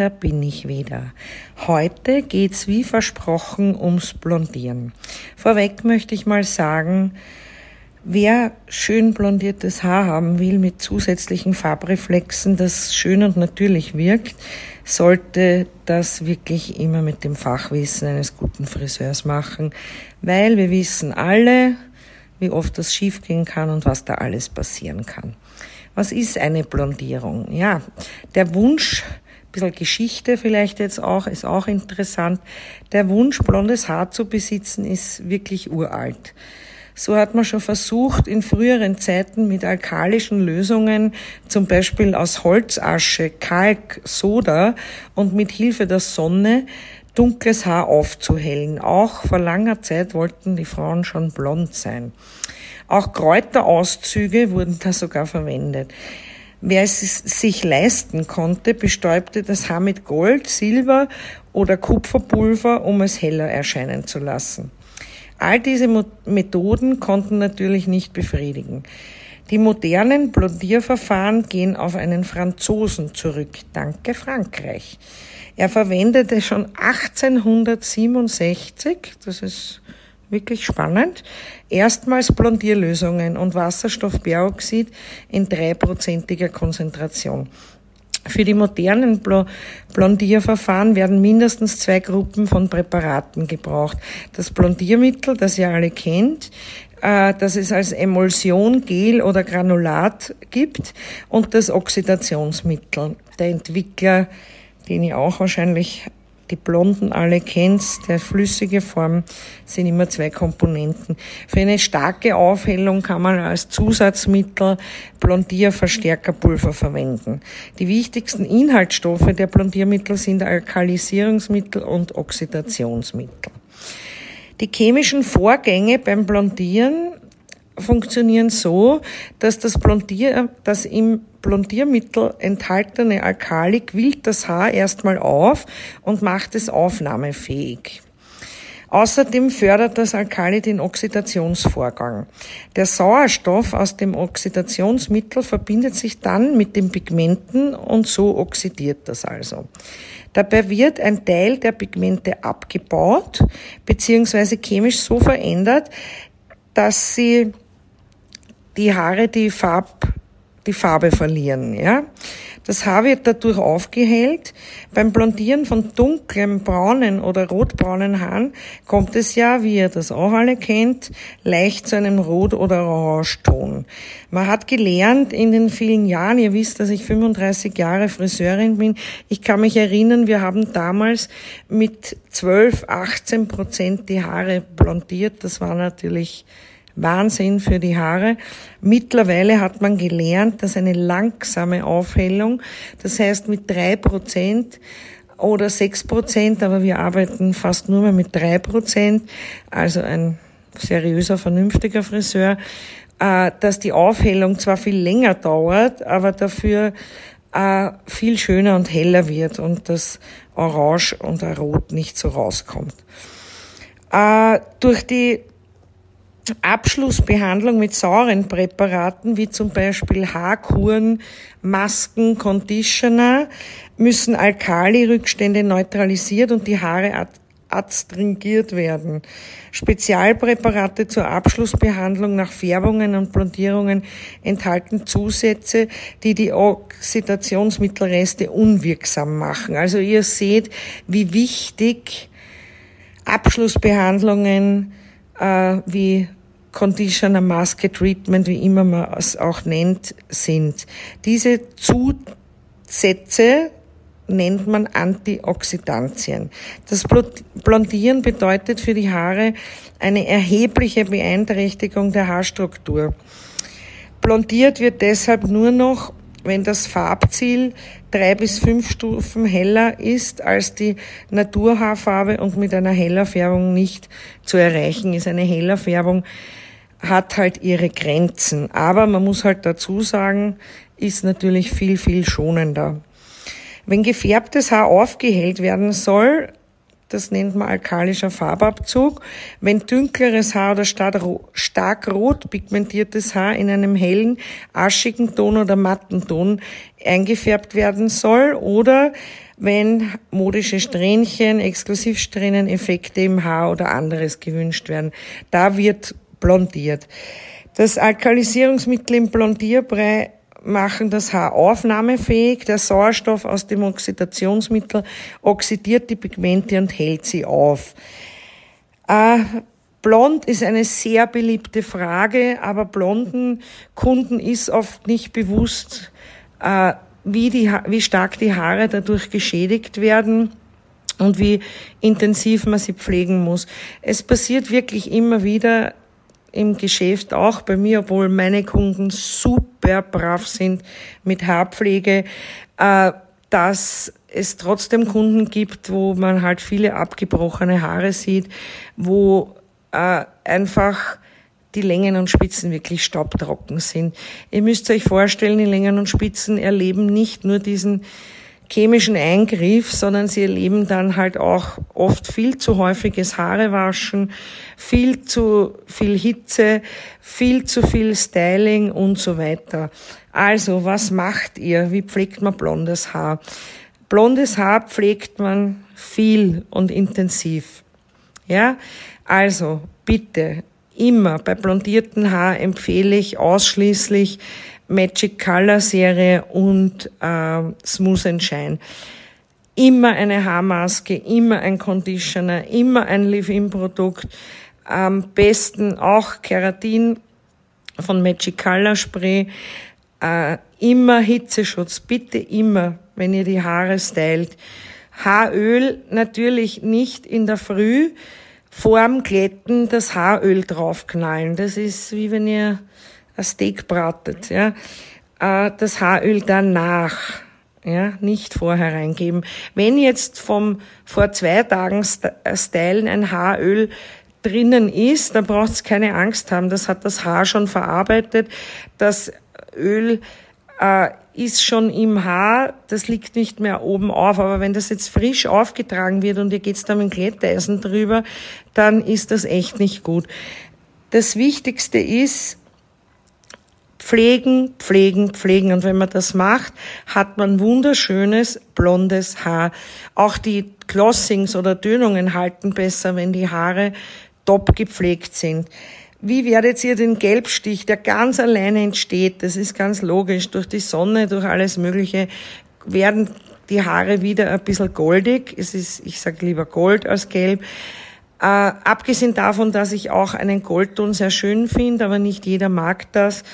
da bin ich wieder. Heute geht's wie versprochen ums Blondieren. Vorweg möchte ich mal sagen, wer schön blondiertes Haar haben will mit zusätzlichen Farbreflexen, das schön und natürlich wirkt, sollte das wirklich immer mit dem Fachwissen eines guten Friseurs machen, weil wir wissen alle, wie oft das schiefgehen kann und was da alles passieren kann. Was ist eine Blondierung? Ja, der Wunsch, bisschen Geschichte vielleicht jetzt auch, ist auch interessant. Der Wunsch, blondes Haar zu besitzen, ist wirklich uralt. So hat man schon versucht, in früheren Zeiten mit alkalischen Lösungen, zum Beispiel aus Holzasche, Kalk, Soda und mit Hilfe der Sonne dunkles Haar aufzuhellen. Auch vor langer Zeit wollten die Frauen schon blond sein. Auch Kräuterauszüge wurden da sogar verwendet. Wer es sich leisten konnte, bestäubte das Haar mit Gold, Silber oder Kupferpulver, um es heller erscheinen zu lassen. All diese Methoden konnten natürlich nicht befriedigen. Die modernen Blondierverfahren gehen auf einen Franzosen zurück. Danke Frankreich. Er verwendete schon 1867, das ist wirklich spannend, erstmals Blondierlösungen und Wasserstoffperoxid in dreiprozentiger Konzentration. Für die modernen Blondierverfahren werden mindestens zwei Gruppen von Präparaten gebraucht. Das Blondiermittel, das ihr alle kennt, äh, das es als Emulsion, Gel oder Granulat gibt und das Oxidationsmittel. Der Entwickler, den ihr auch wahrscheinlich die Blonden alle kennst, der flüssige Form, sind immer zwei Komponenten. Für eine starke Aufhellung kann man als Zusatzmittel Blondierverstärkerpulver verwenden. Die wichtigsten Inhaltsstoffe der Blondiermittel sind Alkalisierungsmittel und Oxidationsmittel. Die chemischen Vorgänge beim Blondieren funktionieren so, dass das Blondier, das im Blondiermittel enthaltene Alkali quillt das Haar erstmal auf und macht es aufnahmefähig. Außerdem fördert das Alkali den Oxidationsvorgang. Der Sauerstoff aus dem Oxidationsmittel verbindet sich dann mit den Pigmenten und so oxidiert das also. Dabei wird ein Teil der Pigmente abgebaut bzw. chemisch so verändert, dass sie die Haare die Farb die Farbe verlieren. Ja? Das Haar wird dadurch aufgehellt. Beim Blondieren von dunklem braunen oder rotbraunen Haaren kommt es ja, wie ihr das auch alle kennt, leicht zu einem Rot- oder Orangeton. Man hat gelernt in den vielen Jahren, ihr wisst, dass ich 35 Jahre Friseurin bin, ich kann mich erinnern, wir haben damals mit 12, 18 Prozent die Haare blondiert. Das war natürlich Wahnsinn für die Haare. Mittlerweile hat man gelernt, dass eine langsame Aufhellung, das heißt mit drei Prozent oder sechs Prozent, aber wir arbeiten fast nur mehr mit drei Prozent, also ein seriöser, vernünftiger Friseur, äh, dass die Aufhellung zwar viel länger dauert, aber dafür äh, viel schöner und heller wird und das Orange und Rot nicht so rauskommt. Äh, durch die Abschlussbehandlung mit sauren Präparaten, wie zum Beispiel Haarkuren, Masken, Conditioner, müssen Alkali-Rückstände neutralisiert und die Haare adstringiert werden. Spezialpräparate zur Abschlussbehandlung nach Färbungen und Blondierungen enthalten Zusätze, die die Oxidationsmittelreste unwirksam machen. Also ihr seht, wie wichtig Abschlussbehandlungen äh, wie Conditioner, Maske, Treatment, wie immer man es auch nennt, sind. Diese Zusätze nennt man Antioxidantien. Das Blondieren bedeutet für die Haare eine erhebliche Beeinträchtigung der Haarstruktur. Blondiert wird deshalb nur noch, wenn das Farbziel drei bis fünf Stufen heller ist als die Naturhaarfarbe und mit einer heller Färbung nicht zu erreichen ist. Eine heller Färbung hat halt ihre Grenzen. Aber man muss halt dazu sagen, ist natürlich viel, viel schonender. Wenn gefärbtes Haar aufgehellt werden soll, das nennt man alkalischer Farbabzug. Wenn dünkleres Haar oder stark rot pigmentiertes Haar in einem hellen, aschigen Ton oder matten Ton eingefärbt werden soll oder wenn modische Strähnchen, Exklusivsträhnen, Effekte im Haar oder anderes gewünscht werden. Da wird blondiert. Das Alkalisierungsmittel im Blondierbrei machen das Haar aufnahmefähig. Der Sauerstoff aus dem Oxidationsmittel oxidiert die Pigmente und hält sie auf. Äh, blond ist eine sehr beliebte Frage, aber blonden Kunden ist oft nicht bewusst, äh, wie, die, wie stark die Haare dadurch geschädigt werden und wie intensiv man sie pflegen muss. Es passiert wirklich immer wieder, im Geschäft auch bei mir, obwohl meine Kunden super brav sind mit Haarpflege, äh, dass es trotzdem Kunden gibt, wo man halt viele abgebrochene Haare sieht, wo äh, einfach die Längen und Spitzen wirklich staubtrocken sind. Ihr müsst euch vorstellen, die Längen und Spitzen erleben nicht nur diesen chemischen Eingriff, sondern sie erleben dann halt auch oft viel zu häufiges Haarewaschen, viel zu viel Hitze, viel zu viel Styling und so weiter. Also, was macht ihr? Wie pflegt man blondes Haar? Blondes Haar pflegt man viel und intensiv. Ja? Also, bitte, immer bei blondierten Haar empfehle ich ausschließlich Magic Color Serie und äh, Smooth and Shine. Immer eine Haarmaske, immer ein Conditioner, immer ein Leave-In-Produkt. Am besten auch Keratin von Magic Color Spray. Äh, immer Hitzeschutz, bitte immer, wenn ihr die Haare stylt. Haaröl natürlich nicht in der Früh vorm Glätten das Haaröl draufknallen. Das ist wie wenn ihr ein Steak bratet, ja, äh, das Haaröl danach, ja, nicht vorher reingeben. Wenn jetzt vom vor zwei Tagen äh, Stylen ein Haaröl drinnen ist, dann braucht es keine Angst haben. Das hat das Haar schon verarbeitet. Das Öl äh, ist schon im Haar, das liegt nicht mehr oben auf. Aber wenn das jetzt frisch aufgetragen wird und ihr geht's da mit Glätteisen drüber, dann ist das echt nicht gut. Das Wichtigste ist, pflegen, pflegen, pflegen. Und wenn man das macht, hat man wunderschönes blondes Haar. Auch die Glossings oder Dünungen halten besser, wenn die Haare top gepflegt sind. Wie werdet ihr den Gelbstich, der ganz alleine entsteht, das ist ganz logisch, durch die Sonne, durch alles Mögliche, werden die Haare wieder ein bisschen goldig. Es ist, ich sage lieber Gold als Gelb. Äh, abgesehen davon, dass ich auch einen Goldton sehr schön finde, aber nicht jeder mag das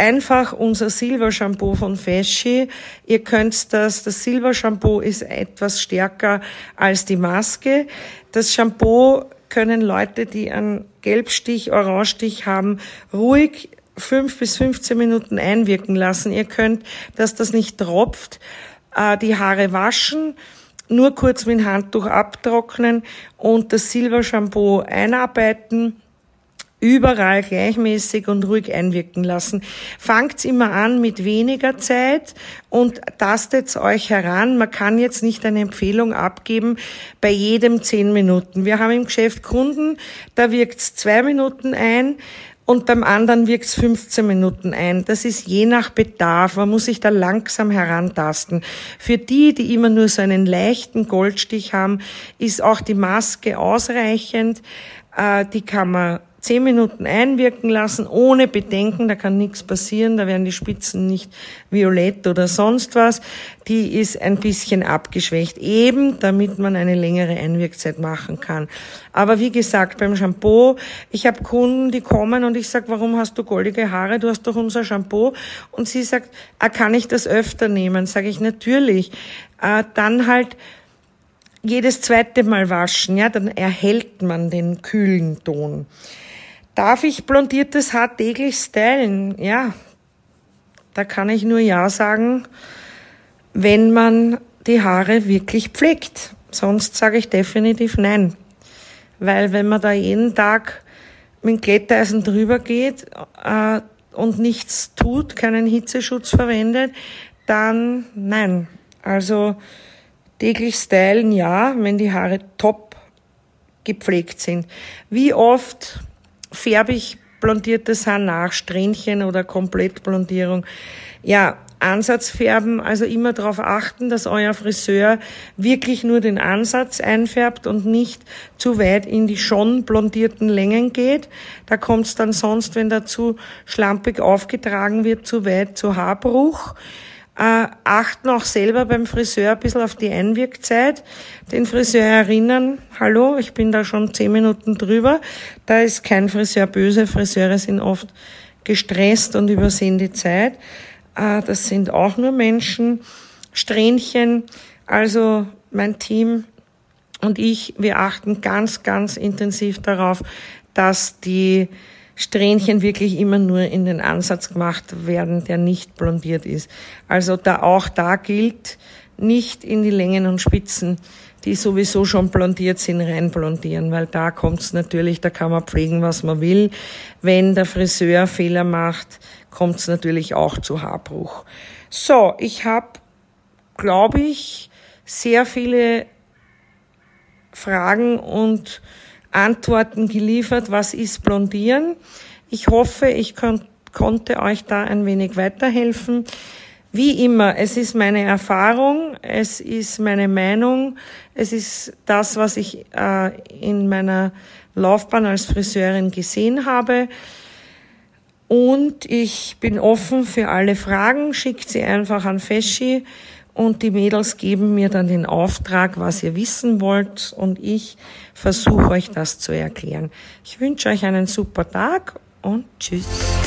einfach unser Silber Shampoo von Fesci. Ihr könnt das, das Silber Shampoo ist etwas stärker als die Maske. Das Shampoo können Leute, die einen Gelbstich, Orangestich haben, ruhig fünf bis 15 Minuten einwirken lassen. Ihr könnt, dass das nicht tropft, äh, die Haare waschen, nur kurz mit dem Handtuch abtrocknen und das Silber Shampoo einarbeiten überall gleichmäßig und ruhig einwirken lassen. Fangt's immer an mit weniger Zeit und tastet's euch heran. Man kann jetzt nicht eine Empfehlung abgeben bei jedem zehn Minuten. Wir haben im Geschäft Kunden, da wirkt's zwei Minuten ein und beim anderen wirkt's 15 Minuten ein. Das ist je nach Bedarf. Man muss sich da langsam herantasten. Für die, die immer nur so einen leichten Goldstich haben, ist auch die Maske ausreichend. Äh, die kann man zehn Minuten einwirken lassen, ohne Bedenken, da kann nichts passieren, da werden die Spitzen nicht violett oder sonst was. Die ist ein bisschen abgeschwächt, eben damit man eine längere Einwirkzeit machen kann. Aber wie gesagt, beim Shampoo, ich habe Kunden, die kommen und ich sage, warum hast du goldige Haare? Du hast doch unser Shampoo. Und sie sagt, ah, kann ich das öfter nehmen? Sage ich, natürlich. Äh, dann halt jedes zweite Mal waschen, ja, dann erhält man den kühlen Ton. Darf ich blondiertes Haar täglich stylen? Ja, da kann ich nur Ja sagen, wenn man die Haare wirklich pflegt. Sonst sage ich definitiv Nein. Weil wenn man da jeden Tag mit Glätteisen drüber geht äh, und nichts tut, keinen Hitzeschutz verwendet, dann nein. Also täglich stylen, ja, wenn die Haare top gepflegt sind. Wie oft färbe ich blondiertes Haar nach, Strähnchen oder Komplettblondierung? Ja, Ansatzfärben, also immer darauf achten, dass euer Friseur wirklich nur den Ansatz einfärbt und nicht zu weit in die schon blondierten Längen geht. Da kommt es dann sonst, wenn der zu schlampig aufgetragen wird, zu weit zu Haarbruch. Äh, achten auch selber beim Friseur ein bisschen auf die Einwirkzeit. Den Friseur erinnern, hallo, ich bin da schon zehn Minuten drüber. Da ist kein Friseur böse. Friseure sind oft gestresst und übersehen die Zeit. Äh, das sind auch nur Menschen, Strähnchen. Also mein Team und ich, wir achten ganz, ganz intensiv darauf, dass die Strähnchen wirklich immer nur in den Ansatz gemacht werden, der nicht blondiert ist. Also da auch da gilt, nicht in die Längen und Spitzen, die sowieso schon blondiert sind, rein blondieren, weil da kommt's natürlich, da kann man pflegen, was man will. Wenn der Friseur Fehler macht, kommt es natürlich auch zu Haarbruch. So, ich habe, glaube ich, sehr viele Fragen und Antworten geliefert, was ist Blondieren. Ich hoffe, ich kon konnte euch da ein wenig weiterhelfen. Wie immer, es ist meine Erfahrung, es ist meine Meinung, es ist das, was ich äh, in meiner Laufbahn als Friseurin gesehen habe. Und ich bin offen für alle Fragen. Schickt sie einfach an Feschi und die Mädels geben mir dann den Auftrag, was ihr wissen wollt und ich versuche euch das zu erklären. Ich wünsche euch einen super Tag und tschüss.